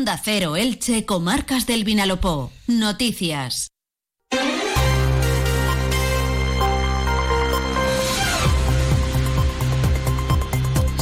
Onda Cero Elche, Comarcas del Vinalopó. Noticias.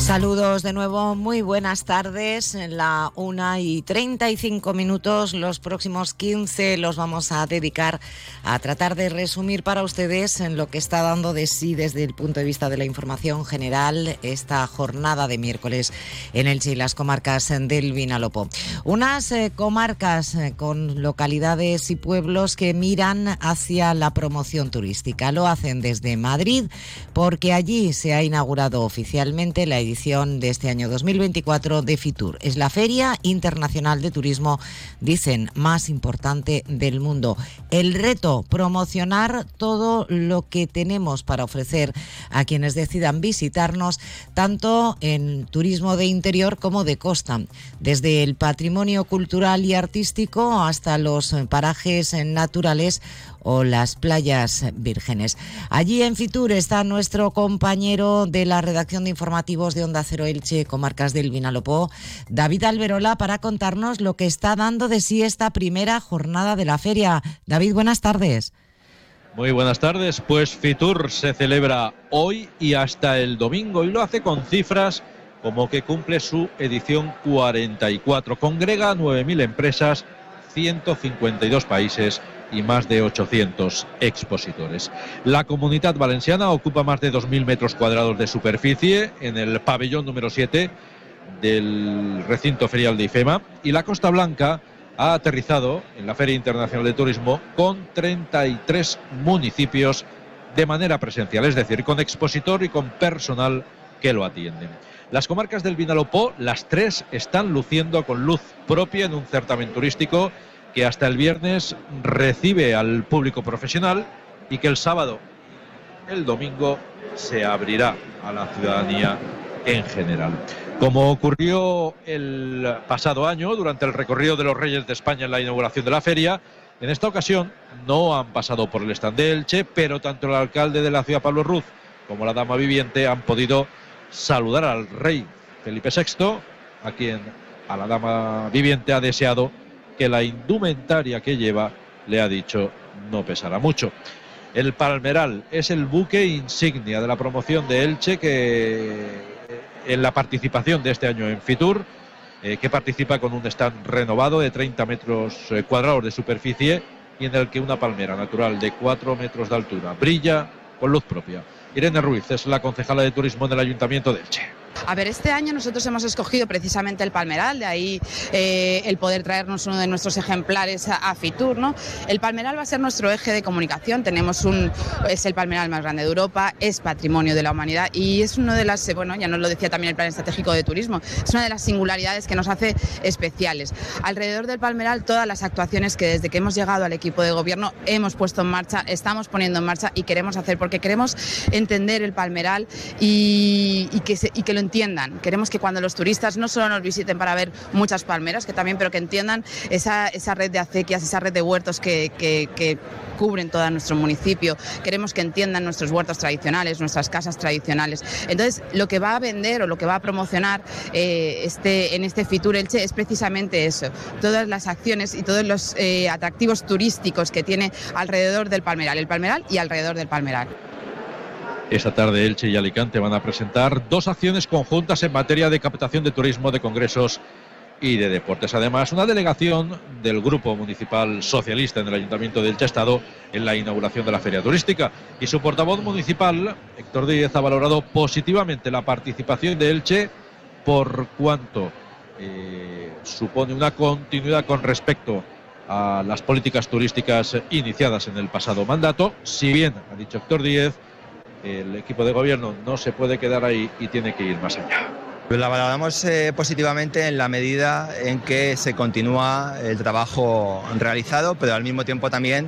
Saludos de nuevo, muy buenas tardes. En la una y 35 minutos, los próximos 15 los vamos a dedicar a tratar de resumir para ustedes en lo que está dando de sí desde el punto de vista de la información general esta jornada de miércoles en el y las comarcas del Vinalopó. Unas eh, comarcas eh, con localidades y pueblos que miran hacia la promoción turística. Lo hacen desde Madrid porque allí se ha inaugurado oficialmente la edición de este año 2024 de FITUR. Es la Feria Internacional de Turismo, dicen, más importante del mundo. El reto, promocionar todo lo que tenemos para ofrecer a quienes decidan visitarnos, tanto en turismo de interior como de costa, desde el patrimonio cultural y artístico hasta los parajes naturales o las playas vírgenes. Allí en Fitur está nuestro compañero de la redacción de informativos de Onda Cero Elche, comarcas del Vinalopó, David Alberola, para contarnos lo que está dando de sí esta primera jornada de la feria. David, buenas tardes. Muy buenas tardes. Pues Fitur se celebra hoy y hasta el domingo y lo hace con cifras como que cumple su edición 44. Congrega 9.000 empresas, 152 países y más de 800 expositores. La comunidad valenciana ocupa más de 2.000 metros cuadrados de superficie en el pabellón número 7 del recinto ferial de IFEMA y la Costa Blanca ha aterrizado en la Feria Internacional de Turismo con 33 municipios de manera presencial, es decir, con expositor y con personal que lo atienden. Las comarcas del Vinalopó, las tres, están luciendo con luz propia en un certamen turístico que hasta el viernes recibe al público profesional y que el sábado, el domingo, se abrirá a la ciudadanía en general. Como ocurrió el pasado año durante el recorrido de los Reyes de España en la inauguración de la feria, en esta ocasión no han pasado por el stand de Elche, pero tanto el alcalde de la ciudad, Pablo Ruz, como la dama viviente han podido saludar al rey Felipe VI, a quien a la dama viviente ha deseado que la indumentaria que lleva le ha dicho no pesará mucho. El Palmeral es el buque insignia de la promoción de Elche que en la participación de este año en Fitur, eh, que participa con un stand renovado de 30 metros eh, cuadrados de superficie y en el que una palmera natural de 4 metros de altura brilla con luz propia. Irene Ruiz es la concejala de turismo del Ayuntamiento de Elche. A ver, este año nosotros hemos escogido precisamente el Palmeral, de ahí eh, el poder traernos uno de nuestros ejemplares a, Fitur. ¿no? El Palmeral va a ser nuestro eje de comunicación. Tenemos un, es el Palmeral más grande de Europa, es patrimonio de la humanidad y es uno de las, eh, bueno, ya nos lo decía también el Plan Estratégico de Turismo, es una de las singularidades que nos hace especiales. Alrededor del Palmeral, todas las actuaciones que desde que hemos llegado al equipo de gobierno hemos puesto en marcha, estamos poniendo en marcha y queremos hacer, porque queremos entender el Palmeral y, que, y que lo entiendan. Queremos que cuando los turistas no solo nos visiten para ver muchas palmeras, que también, pero que entiendan esa, esa red de acequias, esa red de huertos que, que, cubren todo nuestro municipio. Queremos que entiendan nuestros huertos tradicionales, nuestras casas tradicionales. Entonces, lo que va a vender o lo que va a promocionar eh, este, en este Fitur Elche es precisamente eso, todas las acciones y todos los eh, atractivos turísticos que tiene alrededor del Palmeral, el Palmeral y alrededor del Palmeral. Esta tarde Elche y Alicante van a presentar dos acciones conjuntas en materia de captación de turismo, de congresos y de deportes. Además, una delegación del Grupo Municipal Socialista en el Ayuntamiento de Elche ha estado en la inauguración de la Feria Turística y su portavoz municipal, Héctor Díez, ha valorado positivamente la participación de Elche por cuanto eh, supone una continuidad con respecto a las políticas turísticas iniciadas en el pasado mandato, si bien, ha dicho Héctor Díez, el equipo de gobierno no se puede quedar ahí y tiene que ir más allá. La valoramos eh, positivamente en la medida en que se continúa el trabajo realizado, pero al mismo tiempo también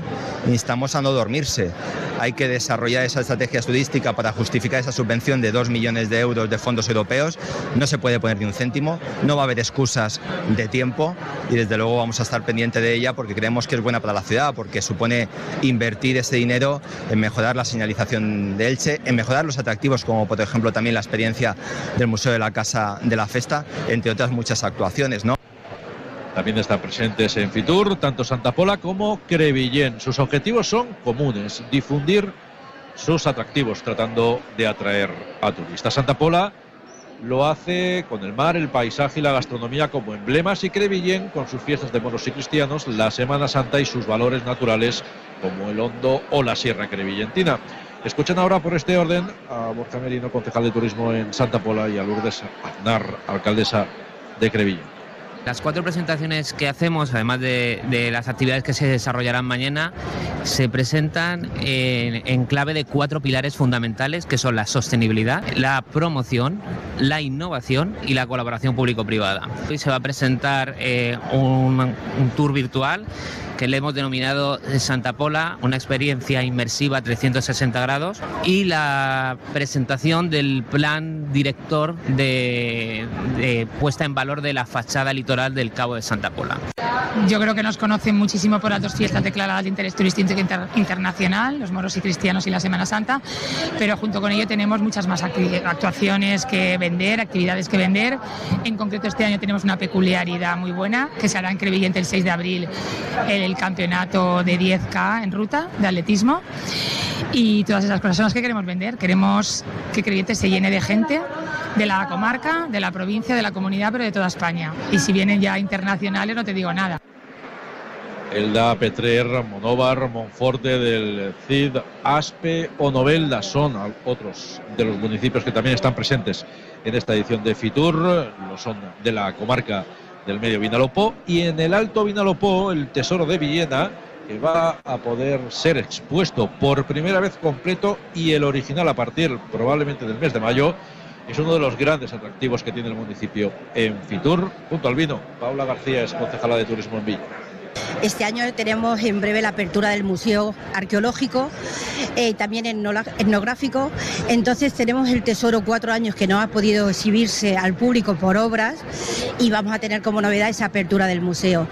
instamos a no dormirse. Hay que desarrollar esa estrategia turística para justificar esa subvención de 2 millones de euros de fondos europeos. No se puede poner ni un céntimo, no va a haber excusas de tiempo y desde luego vamos a estar pendiente de ella porque creemos que es buena para la ciudad, porque supone invertir ese dinero en mejorar la señalización de Elche, en mejorar los atractivos como por ejemplo también la experiencia del Museo de la Casa de la Festa, entre otras muchas actuaciones. ¿no? también están presentes en Fitur, tanto Santa Pola como Crevillén. Sus objetivos son comunes, difundir sus atractivos, tratando de atraer a turistas. Santa Pola lo hace con el mar, el paisaje y la gastronomía como emblemas y Crevillén con sus fiestas de moros y cristianos, la Semana Santa y sus valores naturales como el Hondo o la Sierra Crevillentina. Escuchen ahora por este orden a Borja Merino, concejal de turismo en Santa Pola, y a Lourdes Aznar, alcaldesa de Crevillén. Las cuatro presentaciones que hacemos, además de, las actividades que se desarrollarán mañana, se presentan en, clave de cuatro pilares fundamentales que son la sostenibilidad, la promoción, la innovación y la colaboración público-privada. Hoy se va a presentar eh, un tour virtual que le hemos denominado Santa Pola, una experiencia inmersiva 360 grados, y la presentación del plan director de, puesta en valor de la fachada litoral del Cabo de Santa Pola. Yo creo que nos conocen muchísimo por las dos fiestas declaradas de interés turístico internacional, los moros y cristianos y la Semana Santa, pero junto con ello tenemos muchas más actuaciones que vender, actividades que vender. En concreto este año tenemos una peculiaridad muy buena que se hará en Crevillente el 6 de abril, el el campeonato de 10K en ruta de atletismo y todas esas cosas son las que queremos vender. Queremos que Creyente se llene de gente de la comarca, de la provincia, de la comunidad, pero de toda España. Y si vienen ya internacionales no te digo nada. Elda, Petrer, Monóvar, Monforte del Cid, Aspe o Novelda son otros de los municipios que también están presentes en esta edición de Fitur, lo son de la comarca del medio Vinalopó y en el Alto Vinalopó el Tesoro de Villena que va a poder ser expuesto por primera vez completo y el original a partir probablemente del mes de mayo es uno de los grandes atractivos que tiene el municipio en Fitur junto al vino. Paula García es concejala de turismo en Villa. Este año tenemos en breve la apertura del Museo Arqueológico, eh, también etnográfico. Entonces tenemos el Tesoro cuatro años que no ha podido exhibirse al público por obras y vamos a tener como novedad esa apertura del museo.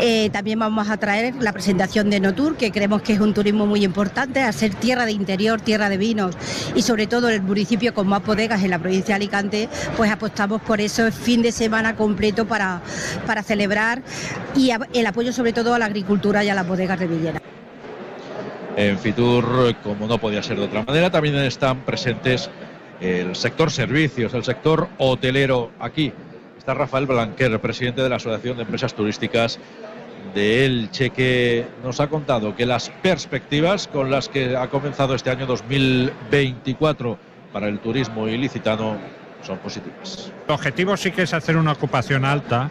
Eh, también vamos a traer la presentación de Notur, que creemos que es un turismo muy importante, a ser tierra de interior, tierra de vinos y sobre todo el municipio con más bodegas en la provincia de Alicante, pues apostamos por eso fin de semana completo para, para celebrar y el apoyo sobre todo a la agricultura y a las bodegas de Villena. En Fitur, como no podía ser de otra manera, también están presentes el sector servicios, el sector hotelero. Aquí está Rafael Blanquer, presidente de la Asociación de Empresas Turísticas de Elche, que nos ha contado que las perspectivas con las que ha comenzado este año 2024 para el turismo ilicitano son positivas. El objetivo sí que es hacer una ocupación alta,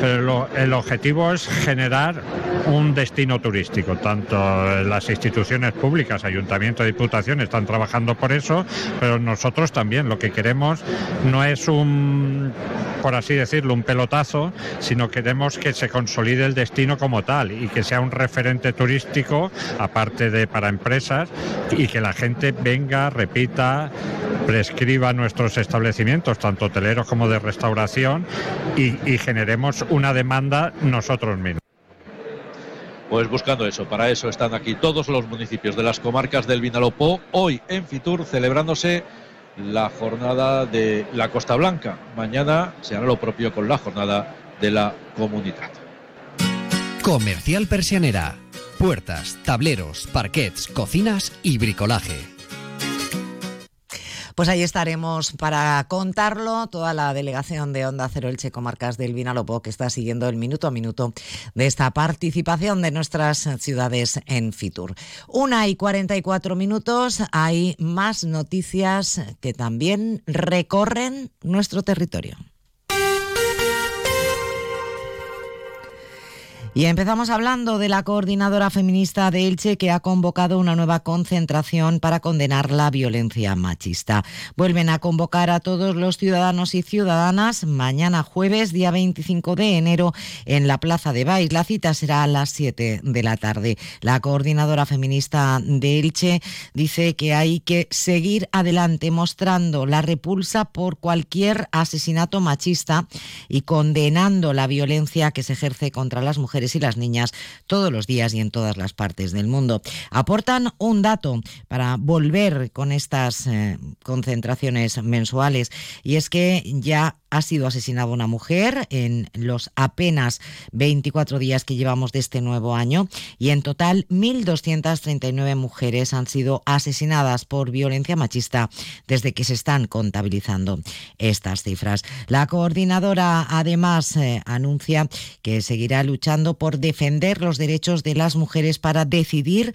pero el objetivo es generar un destino turístico. Tanto las instituciones públicas, ayuntamiento, diputación están trabajando por eso, pero nosotros también lo que queremos no es un, por así decirlo, un pelotazo, sino queremos que se consolide el destino como tal y que sea un referente turístico, aparte de para empresas, y que la gente venga, repita, prescriba nuestros establecimientos, tanto hoteleros como de restauración, y, generemos una demanda nosotros mismos. Pues buscando eso, para eso están aquí todos los municipios de las comarcas del Vinalopó, hoy en Fitur celebrándose la jornada de la Costa Blanca. Mañana se hará lo propio con la jornada de la comunidad. Comercial Persianera. Puertas, tableros, parquets, cocinas y bricolaje pues ahí estaremos para contarlo. Toda la delegación de Onda Cero Elche Comarcas del Vinalopó que está siguiendo el minuto a minuto de esta participación de nuestras ciudades en Fitur. Una y 44 minutos. Hay más noticias que también recorren nuestro territorio. Y empezamos hablando de la coordinadora feminista de Elche que ha convocado una nueva concentración para condenar la violencia machista. Vuelven a convocar a todos los ciudadanos y ciudadanas mañana jueves, día 25 de enero, en la Plaza de Baix. La cita será a las 7 de la tarde. La coordinadora feminista de Elche dice que hay que seguir adelante mostrando la repulsa por cualquier asesinato machista y condenando la violencia que se ejerce contra las mujeres madres y las niñas todos los días y en todas las partes del mundo. Aportan un dato para volver con estas eh, concentraciones mensuales y es que ya ha sido asesinada una mujer en los apenas 24 días que llevamos de este nuevo año y en total 1.239 mujeres han sido asesinadas por violencia machista desde que se están contabilizando estas cifras. La coordinadora además eh, anuncia que seguirá luchando por defender los derechos de las mujeres para decidir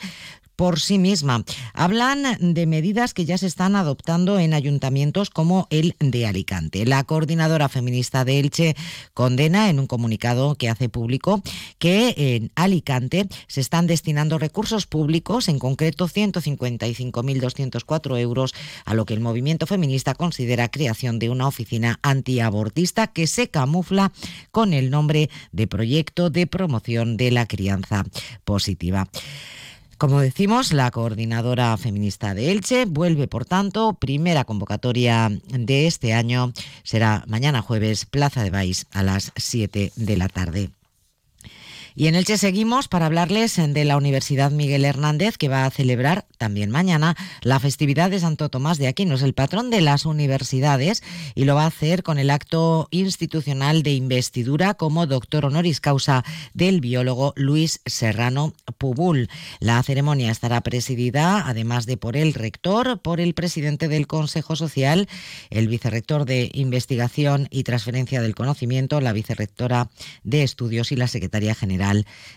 por sí misma. Hablan de medidas que ya se están adoptando en ayuntamientos como el de Alicante. La coordinadora feminista de Elche condena en un comunicado que hace público que en Alicante se están destinando recursos públicos, en concreto 155.204 euros, a lo que el movimiento feminista considera creación de una oficina antiabortista que se camufla con el nombre de Proyecto de Promoción de la Crianza Positiva. Como decimos, la coordinadora feminista de Elche vuelve, por tanto, primera convocatoria de este año será mañana jueves, Plaza de Baix, a las 7 de la tarde. Y en Elche seguimos para hablarles de la Universidad Miguel Hernández, que va a celebrar también mañana la festividad de Santo Tomás de Aquino. Es el patrón de las universidades y lo va a hacer con el acto institucional de investidura como doctor honoris causa del biólogo Luis Serrano Pubul. La ceremonia estará presidida, además de por el rector, por el presidente del Consejo Social, el vicerrector de Investigación y Transferencia del Conocimiento, la vicerrectora de Estudios y la secretaria general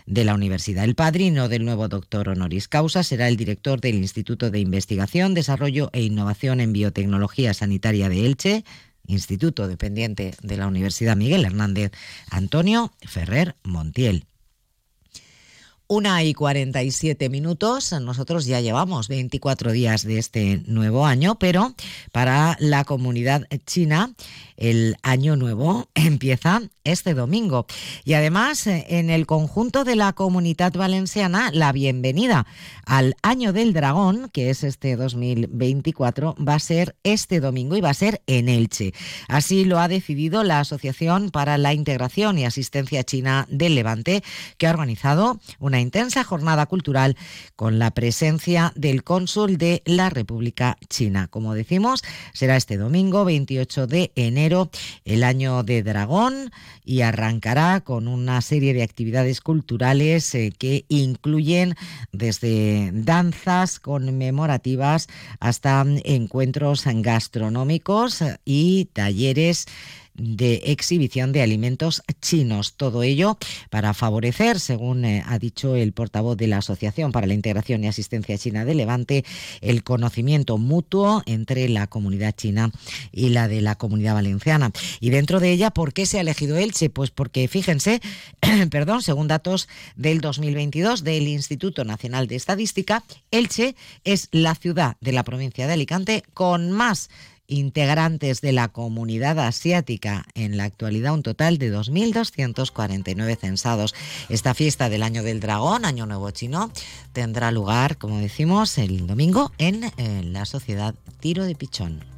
de la universidad. El padrino del nuevo doctor honoris causa será el director del Instituto de Investigación, Desarrollo e Innovación en Biotecnología Sanitaria de Elche, instituto dependiente de la Universidad Miguel Hernández, Antonio Ferrer Montiel. Una y 47 minutos. Nosotros ya llevamos 24 días de este nuevo año, pero para la comunidad china el año nuevo empieza este domingo. Y además, en el conjunto de la comunidad valenciana, la bienvenida al Año del Dragón, que es este 2024, va a ser este domingo y va a ser en Elche. Así lo ha decidido la Asociación para la Integración y Asistencia China del Levante, que ha organizado una intensa jornada cultural con la presencia del cónsul de la República China. Como decimos, será este domingo 28 de enero el año de dragón y arrancará con una serie de actividades culturales eh, que incluyen desde danzas conmemorativas hasta encuentros gastronómicos y talleres de exhibición de alimentos chinos. Todo ello para favorecer, según eh, ha dicho el portavoz de la Asociación para la Integración y Asistencia China de Levante, el conocimiento mutuo entre la comunidad china y la de la comunidad valenciana. Y dentro de ella, ¿por qué se ha elegido Elche? Pues porque, fíjense, perdón, según datos del 2022 del Instituto Nacional de Estadística, Elche es la ciudad de la provincia de Alicante con más integrantes de la comunidad asiática. En la actualidad, un total de 2.249 censados. Esta fiesta del Año del Dragón, Año Nuevo Chino, tendrá lugar, como decimos, el domingo en, en la Sociedad Tiro de Pichón.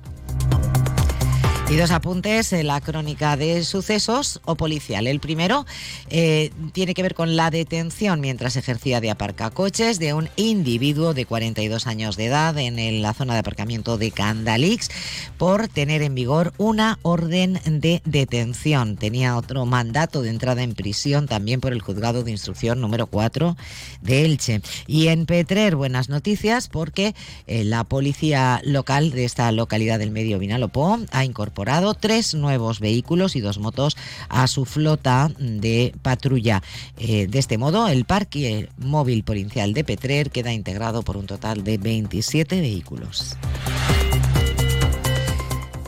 Y dos apuntes, en la crónica de sucesos o policial. El primero eh, tiene que ver con la detención mientras ejercía de aparcacoches de un individuo de 42 años de edad en la zona de aparcamiento de Candalix por tener en vigor una orden de detención. Tenía otro mandato de entrada en prisión también por el juzgado de instrucción número 4 de Elche. Y en Petrer, buenas noticias porque eh, la policía local de esta localidad del medio Vinalopó ha incorporado tres nuevos vehículos y dos motos a su flota de patrulla. Eh, de este modo, el parque móvil provincial de Petrer queda integrado por un total de 27 vehículos.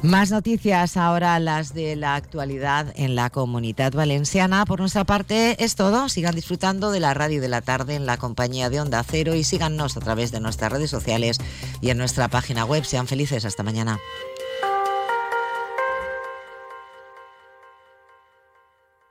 Más noticias ahora las de la actualidad en la comunidad valenciana. Por nuestra parte es todo. Sigan disfrutando de la radio de la tarde en la compañía de Onda Cero y síganos a través de nuestras redes sociales y en nuestra página web. Sean felices. Hasta mañana.